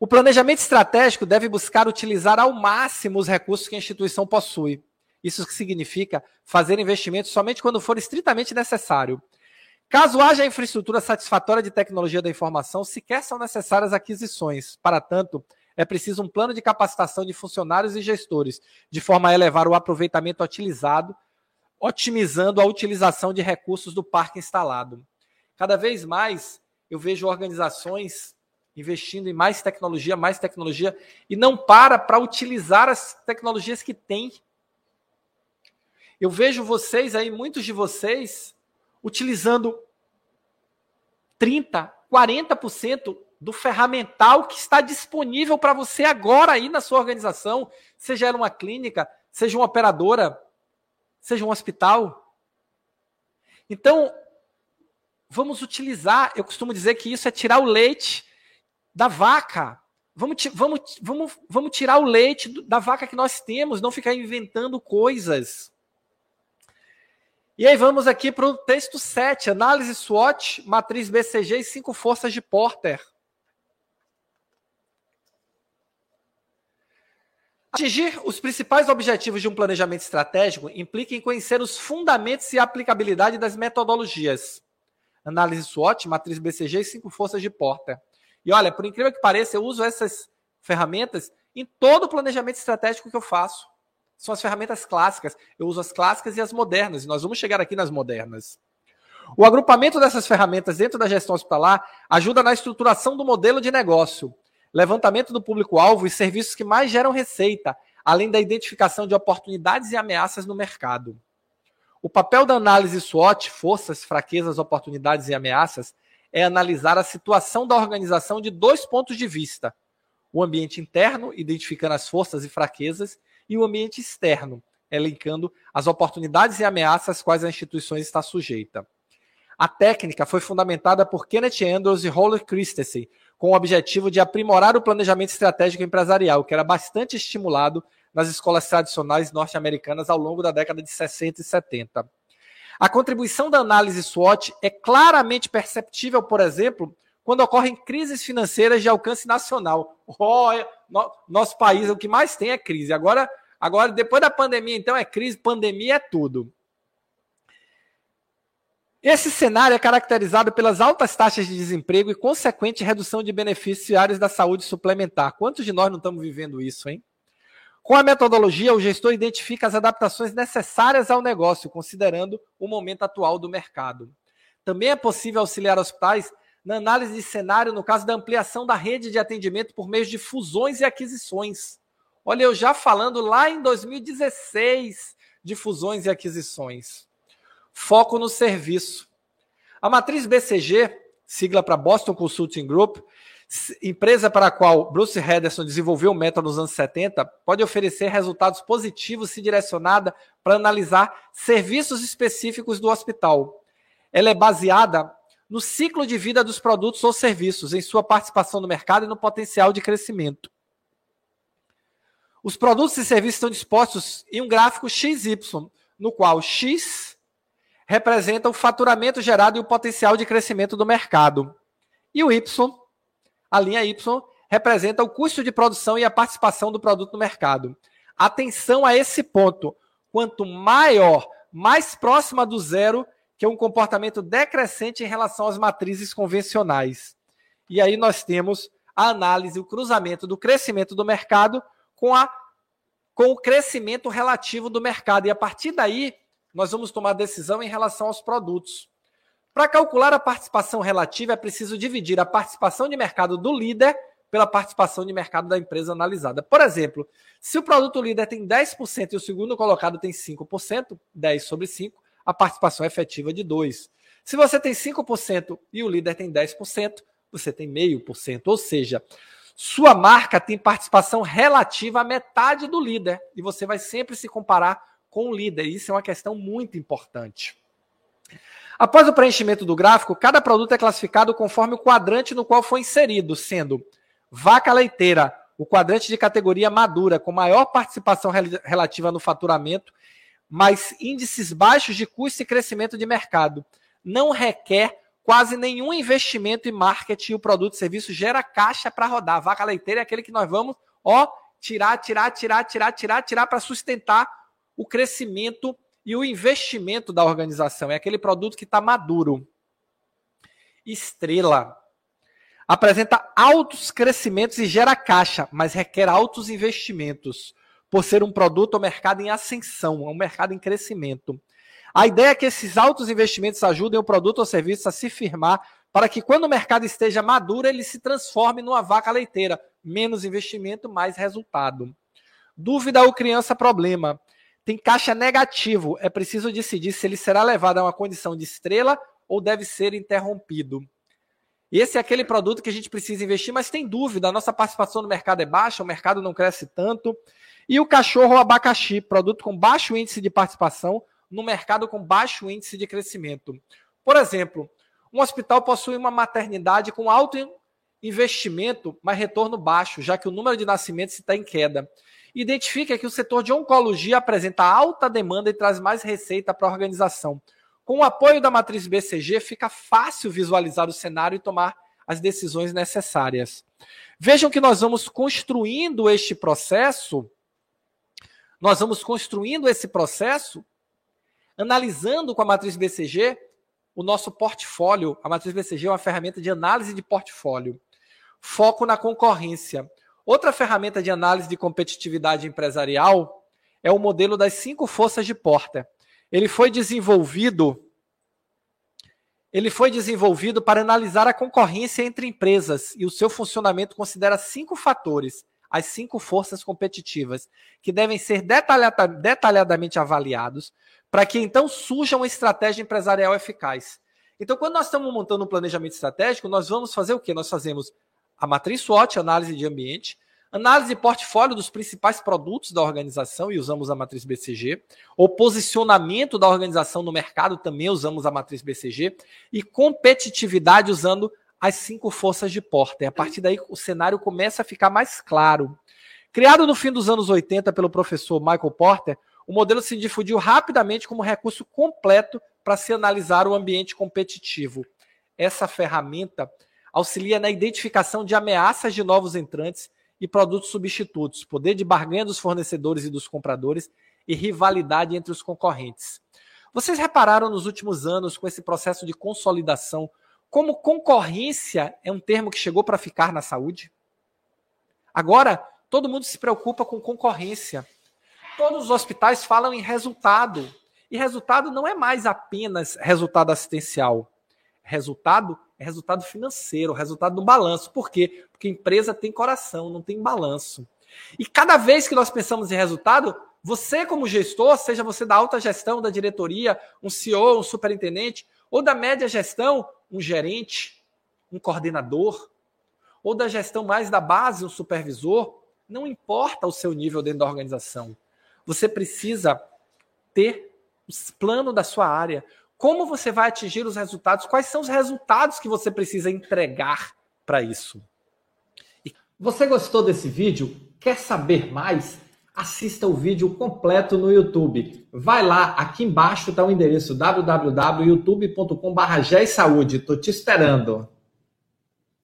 O planejamento estratégico deve buscar utilizar ao máximo os recursos que a instituição possui. Isso significa fazer investimentos somente quando for estritamente necessário. Caso haja infraestrutura satisfatória de tecnologia da informação, sequer são necessárias aquisições. Para tanto, é preciso um plano de capacitação de funcionários e gestores, de forma a elevar o aproveitamento utilizado, otimizando a utilização de recursos do parque instalado. Cada vez mais eu vejo organizações investindo em mais tecnologia, mais tecnologia, e não para para utilizar as tecnologias que tem. Eu vejo vocês aí, muitos de vocês, utilizando 30, 40% do ferramental que está disponível para você agora aí na sua organização, seja ela uma clínica, seja uma operadora, seja um hospital. Então, vamos utilizar, eu costumo dizer que isso é tirar o leite da vaca. Vamos, vamos, vamos, vamos tirar o leite da vaca que nós temos, não ficar inventando coisas. E aí vamos aqui para o texto 7, análise SWOT, matriz BCG e cinco forças de Porter. Atingir os principais objetivos de um planejamento estratégico implica em conhecer os fundamentos e aplicabilidade das metodologias. Análise SWOT, matriz BCG e cinco forças de Porter. E olha, por incrível que pareça, eu uso essas ferramentas em todo o planejamento estratégico que eu faço são as ferramentas clássicas. Eu uso as clássicas e as modernas, e nós vamos chegar aqui nas modernas. O agrupamento dessas ferramentas dentro da gestão hospitalar ajuda na estruturação do modelo de negócio, levantamento do público-alvo e serviços que mais geram receita, além da identificação de oportunidades e ameaças no mercado. O papel da análise SWOT, forças, fraquezas, oportunidades e ameaças, é analisar a situação da organização de dois pontos de vista: o ambiente interno, identificando as forças e fraquezas, e o ambiente externo, elencando as oportunidades e ameaças às quais a instituição está sujeita. A técnica foi fundamentada por Kenneth Andrews e Roller Christensen, com o objetivo de aprimorar o planejamento estratégico empresarial, que era bastante estimulado nas escolas tradicionais norte-americanas ao longo da década de 60 e 70. A contribuição da análise SWOT é claramente perceptível, por exemplo, quando ocorrem crises financeiras de alcance nacional. Oh, no, nosso país, o que mais tem é crise. Agora, agora, depois da pandemia, então, é crise, pandemia é tudo. Esse cenário é caracterizado pelas altas taxas de desemprego e consequente redução de beneficiários da saúde suplementar. Quantos de nós não estamos vivendo isso, hein? Com a metodologia, o gestor identifica as adaptações necessárias ao negócio, considerando o momento atual do mercado. Também é possível auxiliar hospitais na análise de cenário no caso da ampliação da rede de atendimento por meio de fusões e aquisições. Olha, eu já falando lá em 2016 de fusões e aquisições. Foco no serviço. A matriz BCG, sigla para Boston Consulting Group, empresa para a qual Bruce Henderson desenvolveu o método nos anos 70, pode oferecer resultados positivos se direcionada para analisar serviços específicos do hospital. Ela é baseada no ciclo de vida dos produtos ou serviços, em sua participação no mercado e no potencial de crescimento. Os produtos e serviços estão dispostos em um gráfico XY, no qual X representa o faturamento gerado e o potencial de crescimento do mercado. E o Y, a linha Y, representa o custo de produção e a participação do produto no mercado. Atenção a esse ponto. Quanto maior, mais próxima do zero, que é um comportamento decrescente em relação às matrizes convencionais. E aí nós temos a análise, o cruzamento do crescimento do mercado com, a, com o crescimento relativo do mercado. E a partir daí, nós vamos tomar decisão em relação aos produtos. Para calcular a participação relativa, é preciso dividir a participação de mercado do líder pela participação de mercado da empresa analisada. Por exemplo, se o produto líder tem 10% e o segundo colocado tem 5%, 10 sobre 5, a participação efetiva de 2%. Se você tem 5% e o líder tem 10%, você tem 0,5%. Ou seja, sua marca tem participação relativa à metade do líder. E você vai sempre se comparar com o líder. Isso é uma questão muito importante. Após o preenchimento do gráfico, cada produto é classificado conforme o quadrante no qual foi inserido, sendo vaca leiteira, o quadrante de categoria madura, com maior participação relativa no faturamento mas índices baixos de custo e crescimento de mercado. Não requer quase nenhum investimento em marketing o produto e serviço gera caixa para rodar. Vaca leiteira é aquele que nós vamos, ó, tirar, tirar, tirar, tirar, tirar, tirar para sustentar o crescimento e o investimento da organização. É aquele produto que está maduro. Estrela apresenta altos crescimentos e gera caixa, mas requer altos investimentos, por ser um produto ou mercado em ascensão, um mercado em crescimento. A ideia é que esses altos investimentos ajudem o produto ou serviço a se firmar para que quando o mercado esteja maduro, ele se transforme numa vaca leiteira. Menos investimento, mais resultado. Dúvida ou criança problema. Tem caixa negativo. É preciso decidir se ele será levado a uma condição de estrela ou deve ser interrompido. Esse é aquele produto que a gente precisa investir, mas tem dúvida, a nossa participação no mercado é baixa, o mercado não cresce tanto. E o cachorro abacaxi, produto com baixo índice de participação no mercado com baixo índice de crescimento. Por exemplo, um hospital possui uma maternidade com alto investimento, mas retorno baixo, já que o número de nascimentos está em queda. Identifica que o setor de oncologia apresenta alta demanda e traz mais receita para a organização. Com o apoio da matriz BCG, fica fácil visualizar o cenário e tomar as decisões necessárias. Vejam que nós vamos construindo este processo, nós vamos construindo esse processo analisando com a matriz BCG o nosso portfólio. A matriz BCG é uma ferramenta de análise de portfólio. Foco na concorrência. Outra ferramenta de análise de competitividade empresarial é o modelo das cinco forças de Porter. Ele foi desenvolvido ele foi desenvolvido para analisar a concorrência entre empresas e o seu funcionamento considera cinco fatores, as cinco forças competitivas, que devem ser detalhada, detalhadamente avaliados para que então surja uma estratégia empresarial eficaz. Então, quando nós estamos montando um planejamento estratégico, nós vamos fazer o quê? Nós fazemos a matriz SWOT, análise de ambiente, Análise de portfólio dos principais produtos da organização e usamos a matriz BCG. O posicionamento da organização no mercado também usamos a matriz BCG. E competitividade usando as cinco forças de porta. E a partir daí o cenário começa a ficar mais claro. Criado no fim dos anos 80 pelo professor Michael Porter, o modelo se difundiu rapidamente como recurso completo para se analisar o ambiente competitivo. Essa ferramenta auxilia na identificação de ameaças de novos entrantes e produtos substitutos, poder de barganha dos fornecedores e dos compradores e rivalidade entre os concorrentes. Vocês repararam nos últimos anos com esse processo de consolidação como concorrência é um termo que chegou para ficar na saúde? Agora, todo mundo se preocupa com concorrência. Todos os hospitais falam em resultado. E resultado não é mais apenas resultado assistencial. Resultado é resultado financeiro, resultado do balanço. Por quê? Porque empresa tem coração, não tem balanço. E cada vez que nós pensamos em resultado, você, como gestor, seja você da alta gestão, da diretoria, um CEO, um superintendente, ou da média gestão, um gerente, um coordenador, ou da gestão mais da base, um supervisor, não importa o seu nível dentro da organização. Você precisa ter o plano da sua área, como você vai atingir os resultados? Quais são os resultados que você precisa entregar para isso? E você gostou desse vídeo? Quer saber mais? Assista o vídeo completo no YouTube. Vai lá, aqui embaixo está o endereço www.youtube.com.br. Estou te esperando.